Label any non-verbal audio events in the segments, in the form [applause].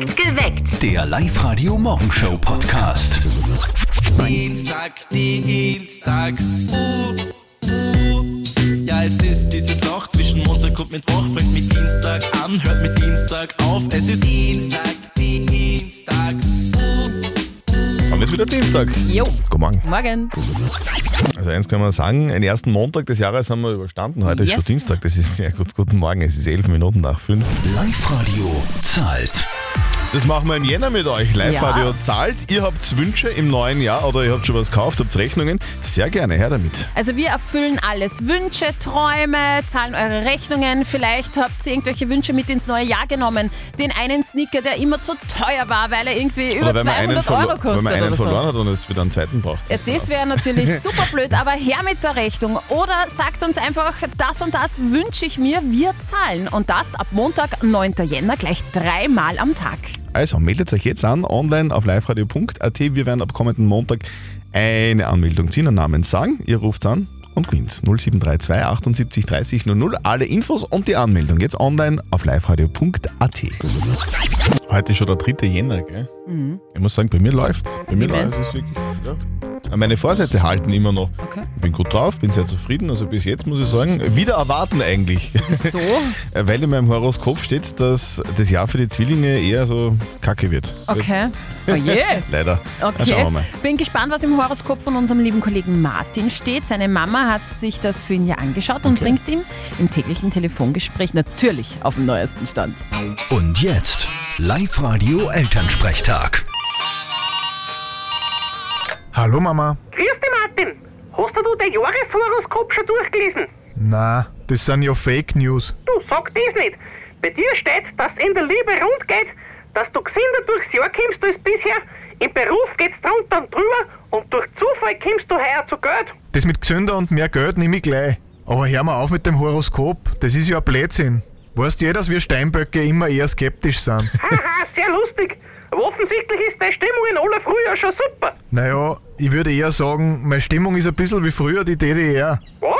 Geweckt. Der Live-Radio-Morgenshow-Podcast. Dienstag, Dienstag, uh, uh. Ja, es ist dieses Loch zwischen Montag und Mittwoch, fängt mit Dienstag an, hört mit Dienstag auf. Es ist Dienstag, Haben jetzt wieder Dienstag. Jo, Guten Morgen. morgen. Also eins kann man sagen, den ersten Montag des Jahres haben wir überstanden. Heute ist Yes. schon Dienstag. Das ist sehr gut. Guten Morgen. Es ist elf Minuten nach fünf. Live-Radio zahlt. Das machen wir im Jänner mit euch. Live-Radio Ja. zahlt. Ihr habt Wünsche im neuen Jahr oder ihr habt schon was gekauft, habt Rechnungen. Sehr gerne, her damit. Also wir erfüllen alles. Wünsche, Träume, zahlen eure Rechnungen. Vielleicht habt ihr irgendwelche Wünsche mit ins neue Jahr genommen. Den einen Sneaker, der immer zu teuer war, weil er irgendwie über Oder wenn man einen, 200 Euro verlo- wenn kostet man einen oder so. verloren hat und jetzt wieder einen zweiten braucht. Ja, das wäre natürlich [laughs] super blöd, aber her mit der Rechnung. Oder sagt uns einfach, das und das wünsche ich mir, wir zahlen. Und das ab Montag, 9. Jänner, gleich dreimal am Tag. Also meldet euch jetzt an, online auf liveradio.at. Wir werden ab kommenden Montag eine Anmeldung ziehen, einen Namen sagen. Ihr ruft an und gewinnt 0732 78 30 00. Alle Infos und die Anmeldung jetzt online auf liveradio.at. Heute ist schon der 3. Jänner, gell? Ich muss sagen, bei mir läuft. Bei mir läuft es wirklich. Ja. Meine Vorsätze halten immer noch. Okay. Ich bin gut drauf, bin sehr zufrieden. Also bis jetzt muss ich sagen, wieder erwarten eigentlich. So? [laughs] Weil in meinem Horoskop steht, dass das Jahr für die Zwillinge eher so kacke wird. Okay. Oh je. [laughs] Leider. Na, schauen wir Okay. mal. Bin gespannt, was im Horoskop von unserem lieben Kollegen Martin steht. Seine Mama hat sich das für ihn ja angeschaut und bringt ihm im täglichen Telefongespräch natürlich auf den neuesten Stand. Und jetzt Live-Radio Elternsprechtag. Hallo Mama. Grüß dich, Martin. Hast du dein Jahreshoroskop schon durchgelesen? Na, das sind ja Fake News. Du, sag das nicht. Bei dir steht, dass in der Liebe rund geht, dass du gesünder durchs Jahr kommst als bisher, im Beruf geht's drunter und drüber und durch Zufall kommst du heuer zu Geld. Das mit gesünder und mehr Geld nehme ich gleich. Aber hör mal auf mit dem Horoskop, das ist ja ein Blödsinn. Weißt ja, dass wir Steinböcke immer eher skeptisch sind. Haha, sehr lustig. Aber offensichtlich ist deine Stimmung in aller Früh ja schon super. naja, ich würde eher sagen, meine Stimmung ist ein bisschen wie früher die DDR. Was?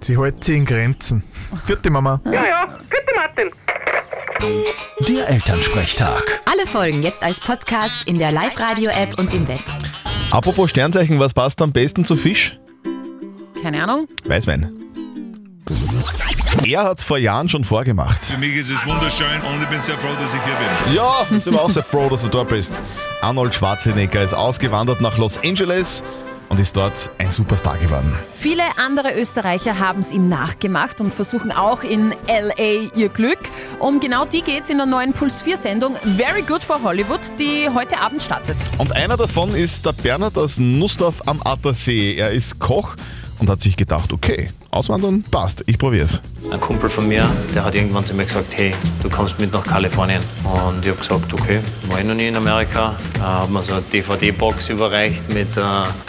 Sie hält sich in Grenzen. Vierte Mama. Ja, ja. Gute Martin. Der Elternsprechtag. Alle Folgen jetzt als Podcast in der Live-Radio-App und im Web. Apropos Sternzeichen, was passt am besten zu Fisch? Keine Ahnung. Weißwein. Er hat es vor Jahren schon vorgemacht. Für mich ist es wunderschön und ich bin sehr froh, dass ich hier bin. Ja, sind wir auch sehr froh, dass du da bist. Arnold Schwarzenegger ist ausgewandert nach Los Angeles und ist dort ein Superstar geworden. Viele andere Österreicher haben es ihm nachgemacht und versuchen auch in LA ihr Glück. Um genau die geht's in der neuen Puls 4 Sendung Very Good for Hollywood, die heute Abend startet. Und einer davon ist der Bernhard aus Nussdorf am Attersee. Er ist Koch und hat sich gedacht, okay, auswandern passt, ich probier's. Ein Kumpel von mir, der hat irgendwann zu mir gesagt, hey, du kommst mit nach Kalifornien. Und ich habe gesagt, okay, war ich noch nie in Amerika. Da hat mir so eine DVD-Box überreicht mit äh,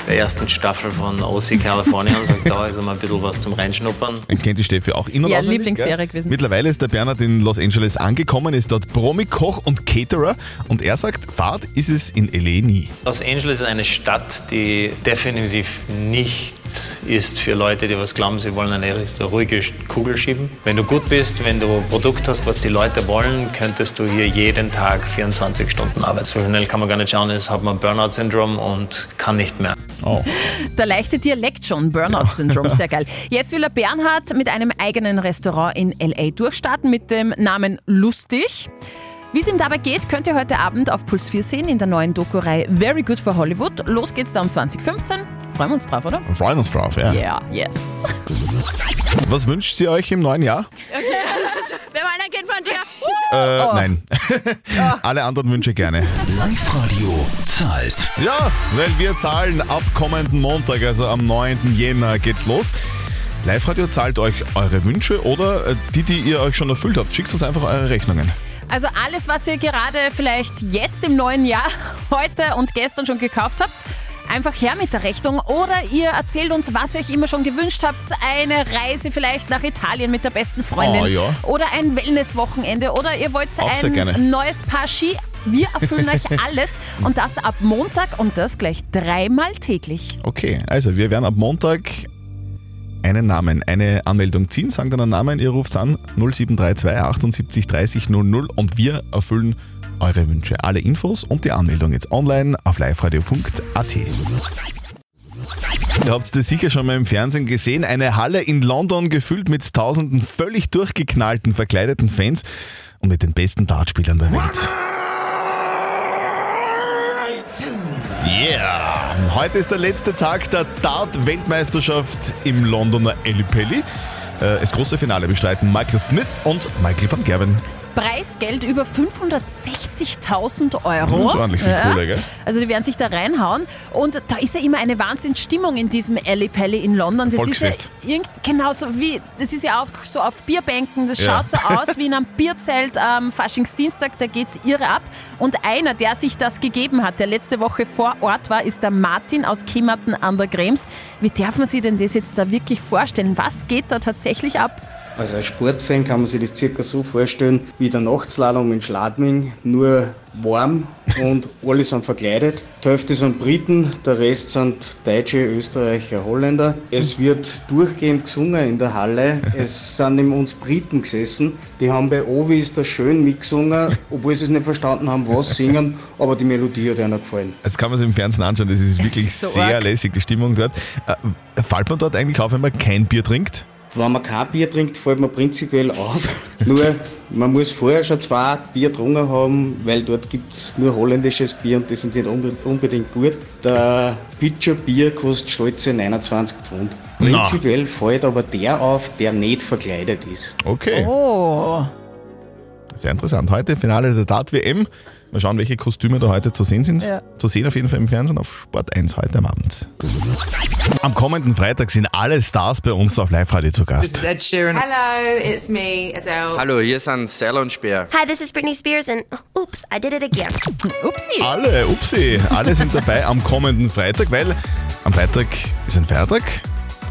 der ersten Staffel von OC California und sagt, da ist einmal ein bisschen was zum Reinschnuppern. Den kennt die Steffi auch in- und Ja, Lieblingsserie gewesen. Mittlerweile ist der Bernhard in Los Angeles angekommen, ist dort Promi-Koch und Caterer und er sagt, Fahrt ist es in LA nie. Los Angeles ist eine Stadt, die definitiv nichts ist für Leute, die was glauben, sie wollen eine ruhige Kugel schieben. Wenn du gut bist, wenn du ein Produkt hast, was die Leute wollen, könntest du hier jeden Tag 24 Stunden arbeiten. So schnell kann man gar nicht schauen, es hat man Burnout-Syndrom und kann nicht mehr. Oh. Der leichte Dialekt schon, Burnout-Syndrom, sehr geil. Jetzt will der Bernhard mit einem eigenen Restaurant in L.A. durchstarten mit dem Namen Lustig. Wie es ihm dabei geht, könnt ihr heute Abend auf Puls 4 sehen in der neuen Doku-Reihe Very Good for Hollywood. Los geht's da um 2015. Freuen wir uns drauf, oder? Freuen uns drauf, ja. Ja, yes. Was wünscht ihr euch im neuen Jahr? [laughs] Wir wollen ein Kind von dir. Äh, nein. [laughs] Alle anderen Wünsche gerne. Live-Radio zahlt. Ja, weil wir zahlen ab kommenden Montag, also am 9. Jänner geht's los. Live-Radio zahlt euch eure Wünsche oder äh, die, die ihr euch schon erfüllt habt. Schickt uns einfach eure Rechnungen. Also alles, was ihr gerade vielleicht jetzt im neuen Jahr, [laughs] heute und gestern schon gekauft habt, einfach her mit der Rechnung oder ihr erzählt uns, was ihr euch immer schon gewünscht habt. Eine Reise vielleicht nach Italien mit der besten Freundin Oh, ja. oder ein Wellnesswochenende oder ihr wollt Auch sehr gerne. ein neues Paar Ski. Wir erfüllen euch [laughs] alles und das ab Montag und das gleich dreimal täglich. Okay, also wir werden ab Montag einen Namen, eine Anmeldung ziehen, sagen dann einen Namen, ihr ruft an 0732 78 30 00 und wir erfüllen eure Wünsche. Alle Infos und die Anmeldung jetzt online auf liveradio.at. Ihr habt das sicher schon mal im Fernsehen gesehen. Eine Halle in London gefüllt mit tausenden völlig durchgeknallten, verkleideten Fans und mit den besten Dartspielern der Welt. Yeah! Heute ist der letzte Tag der Dart-Weltmeisterschaft im Londoner Ellipelli. Äh, Das große Finale bestreiten Michael Smith und Michael van Gerwen. Preisgeld über 560.000 Euro. Das ist ordentlich viel Kohle, gell? Also die werden sich da reinhauen. Und da ist ja immer eine Wahnsinnsstimmung in diesem Alley Pally in London. Das ist ja irgend, genauso wie, das ist ja auch so auf Bierbänken. Das Ja. schaut so [laughs] aus wie in einem Bierzelt am Faschingsdienstag. Da geht's irre ab. Und einer, der sich das gegeben hat, der letzte Woche vor Ort war, ist der Martin aus Kimmerton an der Krems. Wie darf man sich denn das jetzt da wirklich vorstellen? Was geht da tatsächlich ab? Also als Sportfan kann man sich das circa so vorstellen wie der Nachtslalom in Schladming, nur warm und [laughs] alle sind verkleidet. Die Hälfte sind Briten, der Rest sind Deutsche, Österreicher, Holländer. Es wird durchgehend gesungen in der Halle. Es sind neben uns Briten gesessen, die haben bei Ovis da schön mitgesungen, obwohl sie es nicht verstanden haben, was sie singen, aber die Melodie hat ihnen gefallen. Das kann man sich im Fernsehen anschauen, das ist wirklich ist so sehr arg. lässig, die Stimmung dort. Äh, fällt man dort eigentlich auf, wenn man kein Bier trinkt? Wenn man kein Bier trinkt, fällt man prinzipiell auf. [laughs] nur, man muss vorher schon zwei Bier getrunken haben, weil dort gibt es nur holländisches Bier und das sind nicht unbe- unbedingt gut. Der Pitcher Bier kostet stolze 29 Pfund. Na. Prinzipiell fällt aber der auf, der nicht verkleidet ist. Okay, Oh. Sehr interessant. Heute Finale der Dart-WM. Mal schauen, welche Kostüme da heute zu sehen sind. Ja. Zu sehen auf jeden Fall im Fernsehen auf Sport 1 heute am Abend. Am kommenden Freitag sind alle Stars bei uns auf Live-Radio zu Gast. Ed Sheeran. Hello, it's me, Adele. Hallo, hier sind Serla und Speer. Hi, this is Britney Spears, and oops, I did it again. [laughs] Upsi. Alle, upsi, alle sind dabei am kommenden Freitag, weil am Freitag ist ein Feiertag,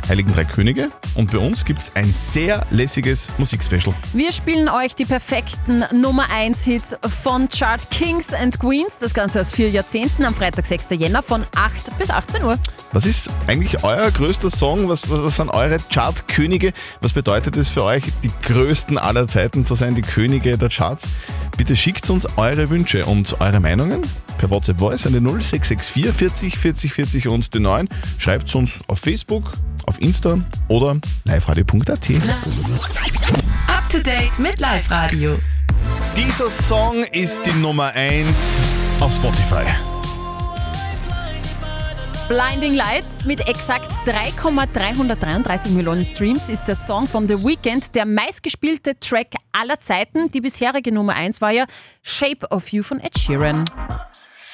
Heiligen Drei Könige und bei uns gibt es ein sehr lässiges Musikspecial. Wir spielen euch die perfekten Nummer 1 Hits von Chart Kings and Queens. Das Ganze aus vier Jahrzehnten am Freitag, 6. Jänner von 8 bis 18 Uhr. Was ist eigentlich euer größter Song? Was, was, was sind eure Chartkönige? Was bedeutet es für euch, die größten aller Zeiten zu sein, die Könige der Charts? Bitte schickt uns eure Wünsche und eure Meinungen per WhatsApp Voice an die 0664 40 40 40 und die 9. Schreibt uns auf Facebook, auf Insta oder liveradio.at. Up to date mit Live Radio. Dieser Song ist die Nummer 1 auf Spotify. Blinding Lights mit exakt 3,333 Millionen Streams ist der Song von The Weeknd, der meistgespielte Track aller Zeiten. Die bisherige Nummer 1 war ja Shape of You von Ed Sheeran.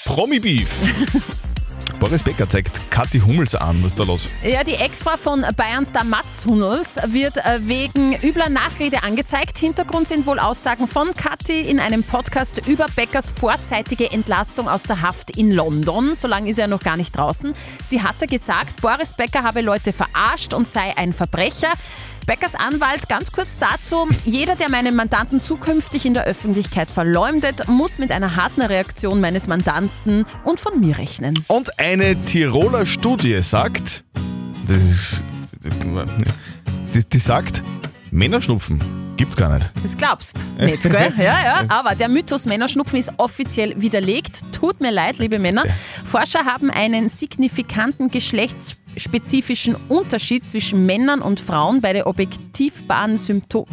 Promi Beef. [laughs] Boris Becker zeigt Kathi Hummels an. Was ist da los? Ja, die Ex-Frau von Bayernstar Mats Hummels wird äh, wegen übler Nachrede angezeigt. Hintergrund sind wohl Aussagen von Kathi in einem Podcast über Beckers vorzeitige Entlassung aus der Haft in London. So lange ist er noch gar nicht draußen. Sie hatte gesagt, Boris Becker habe Leute verarscht und sei ein Verbrecher. Beckers Anwalt, ganz kurz dazu, jeder, der meinen Mandanten zukünftig in der Öffentlichkeit verleumdet, muss mit einer harten Reaktion meines Mandanten und von mir rechnen. Und eine Tiroler Studie sagt, das ist, die, die sagt, Männerschnupfen gibt's gar nicht. Das glaubst nicht, gell? [laughs] Ja, ja. Aber der Mythos Männerschnupfen ist offiziell widerlegt. Tut mir leid, liebe Männer. Forscher haben einen signifikanten geschlechtsspezifischen Unterschied zwischen Männern und Frauen bei der objektivbaren Symptom.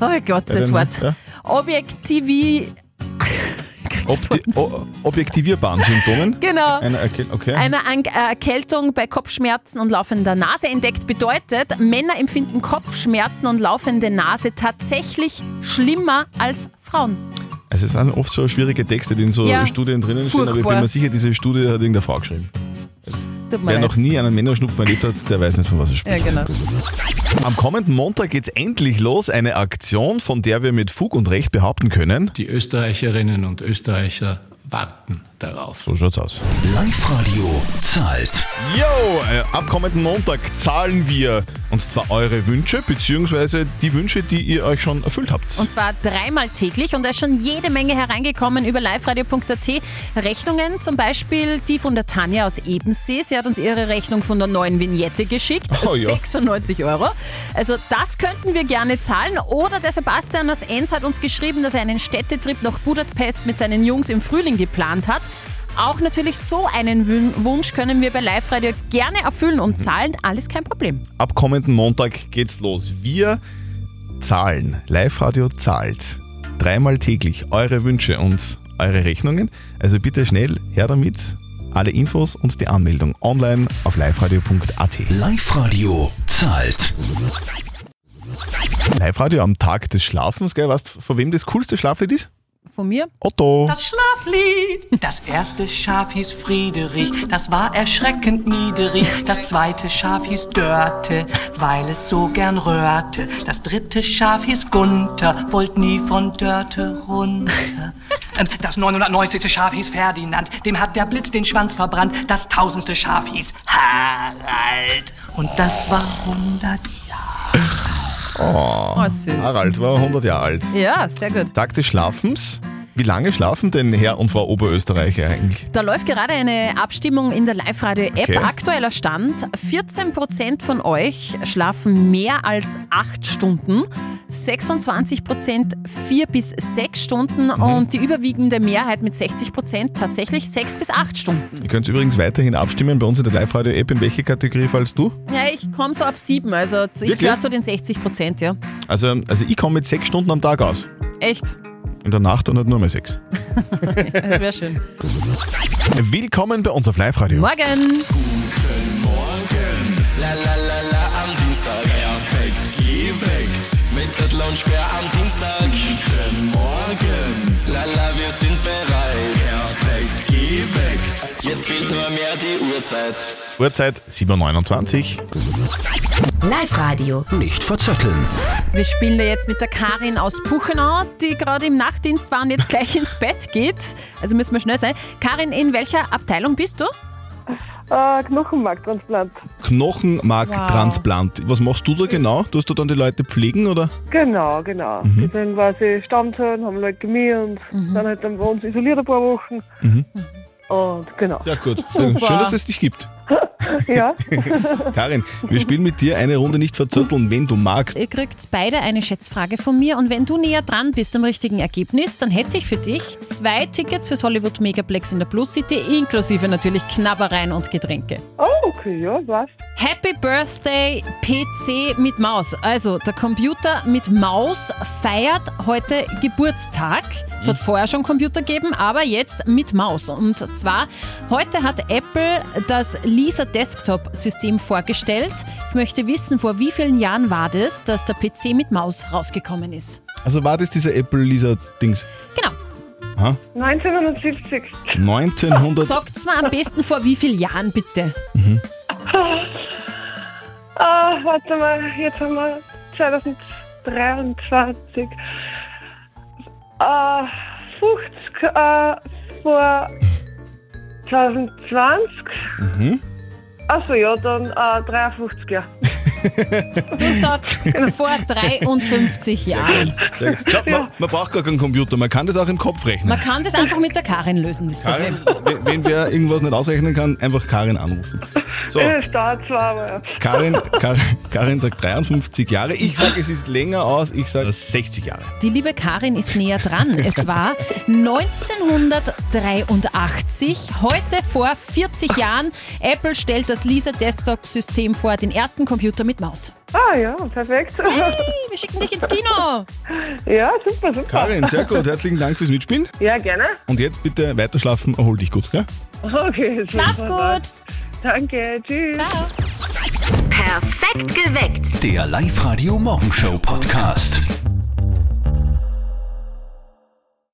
Oh Gott, das den- Wort. ja. Objektivi. [laughs] Obdi o objektivierbaren Symptomen. Genau. Eine Erkel okay. Eine äh, Erkältung bei Kopfschmerzen und laufender Nase entdeckt bedeutet, Männer empfinden Kopfschmerzen und laufende Nase tatsächlich schlimmer als Frauen. Also es sind oft so schwierige Texte, die in so Ja, Studien drinnen stehen, aber ich bin furchtbar. mir sicher, diese Studie hat irgendeine Frau geschrieben. Tut mir Wer leid. noch nie einen Männerschnupfen erlebt hat, der weiß nicht, von was er Ja, spricht. genau. Am kommenden Montag geht's endlich los. Eine Aktion, von der wir mit Fug und Recht behaupten können. Die Österreicherinnen und Österreicher warten darauf. So schaut's aus. Live-Radio zahlt. Yo, äh, ab kommenden Montag zahlen wir und zwar eure Wünsche beziehungsweise die Wünsche, die ihr euch schon erfüllt habt. Und zwar dreimal täglich und da ist schon jede Menge hereingekommen über liveradio.at. Rechnungen, zum Beispiel die von der Tanja aus Ebensee. Sie hat uns ihre Rechnung von der neuen Vignette geschickt. Oh ja. 96 Euro. Also das könnten wir gerne zahlen. Oder der Sebastian aus Enns hat uns geschrieben, dass er einen Städtetrip nach Budapest mit seinen Jungs im Frühling geplant hat. Auch natürlich so einen Wün- Wunsch können wir bei Live Radio gerne erfüllen und zahlen. Alles kein Problem. Ab kommenden Montag geht's los. Wir zahlen. Live-Radio zahlt. Dreimal täglich eure Wünsche und eure Rechnungen. Also bitte schnell her damit. Alle Infos und die Anmeldung online auf liveradio.at. Live-Radio zahlt. Live-Radio am Tag des Schlafens, gell? Weißt du, von wem das coolste Schlaflied ist? Von mir? Otto. Das Schlaflied. Das erste Schaf hieß Friedrich, das war erschreckend niedrig. Das zweite Schaf hieß Dörte, weil es so gern röhrte. Das dritte Schaf hieß Gunther, wollt nie von Dörte runter. Ähm, Das 990. Schaf hieß Ferdinand, dem hat der Blitz den Schwanz verbrannt. Das tausendste Schaf hieß Harald. Und das war 100 Oh, Oh, süß. Harald war 100 Jahre alt. Ja, sehr gut. Tag des Schlafens. Wie lange schlafen denn Herr und Frau Oberösterreicher eigentlich? Da läuft gerade eine Abstimmung in der Live-Radio-App. Okay. Aktueller Stand: 14% von euch schlafen mehr als 8 Stunden, 26% 4 bis 6 Stunden Mhm. und die überwiegende Mehrheit mit 60% tatsächlich 6 bis 8 Stunden. Ihr könnt übrigens weiterhin abstimmen bei uns in der Live-Radio-App. In welche Kategorie fallst du? Ja, ich komme so auf 7, also ich gehöre zu den 60%, ja. Also, also ich komme mit sechs Stunden am Tag aus. Echt? In der Nacht und nicht nur mehr sechs. [laughs] Das wäre schön. Willkommen bei uns auf Live-Radio. Morgen! La la la la am Dienstag. Perfekt geweckt. Mit Zettel und Sperr am Dienstag. Guten Morgen. La la, wir sind bereit. Perfekt geweckt. Jetzt fehlt nur mehr die Uhrzeit. Uhrzeit 7.29 Uhr. Live-Radio. Nicht verzetteln. Wir spielen da jetzt mit der Karin aus Puchenau, die gerade im Nachtdienst war und jetzt gleich ins Bett geht. Also müssen wir schnell sein. Karin, in welcher Abteilung bist du? Äh, Knochenmarktransplant. Knochenmarktransplant. Was machst du da genau? Tust du dann die Leute pflegen oder? Genau, genau. Mhm. Die sind quasi Stammzellen, haben Leukämie und dann halt dann bei uns isoliert ein paar Wochen. Mhm. Und genau. Ja gut, [laughs] schön, dass es dich gibt. Ja. [laughs] Karin, wir spielen mit dir eine Runde nicht verzötteln, wenn du magst. Ihr kriegt beide eine Schätzfrage von mir und wenn du näher dran bist am richtigen Ergebnis, dann hätte ich für dich zwei Tickets fürs Hollywood Megaplex in der Plus City, inklusive natürlich Knabbereien und Getränke. Oh, okay, ja, was? Happy Birthday PC mit Maus. Also der Computer mit Maus feiert heute Geburtstag. Es hat vorher schon Computer gegeben, aber jetzt mit Maus. Und zwar heute hat Apple das Lisa Desktop System vorgestellt. Ich möchte wissen, vor wie vielen Jahren war das, dass der PC mit Maus rausgekommen ist. Also war das dieser Apple-Lisa-Dings? Genau. Aha. 1970. 1900. Sagt's mal am besten vor wie vielen Jahren bitte. Mhm. Ah, warte mal, jetzt haben wir 2023. Äh, 50 äh, vor 2020. Mhm. Achso, ja, dann äh, 53 Jahre. [laughs] Du sagst vor 53 Jahren. Sehr gut. Schau, man, man braucht gar keinen Computer, man kann das auch im Kopf rechnen. Man kann das einfach mit der Karin lösen, das Problem. Karin, wenn, wenn wer irgendwas nicht ausrechnen kann, einfach Karin anrufen. So, dauert aber ja. Karin, [laughs] Karin, Karin sagt 53 Jahre. Ich sage, es ist länger aus. Ich sage 60 Jahre. Die liebe Karin ist näher dran. [laughs] Es war 1983, heute vor 40 Jahren. Apple stellt das Lisa Desktop System vor, den ersten Computer mit Maus. Ah ja, perfekt. Hey, wir schicken dich ins Kino. Ja, super, super. Karin, sehr gut. Herzlichen Dank fürs Mitspielen. Ja, gerne. Und jetzt bitte weiter schlafen. Erhol dich gut. Gell? Okay, Schlaf gut. Danke, tschüss. Perfekt geweckt. Der Live-Radio Morgenshow Podcast.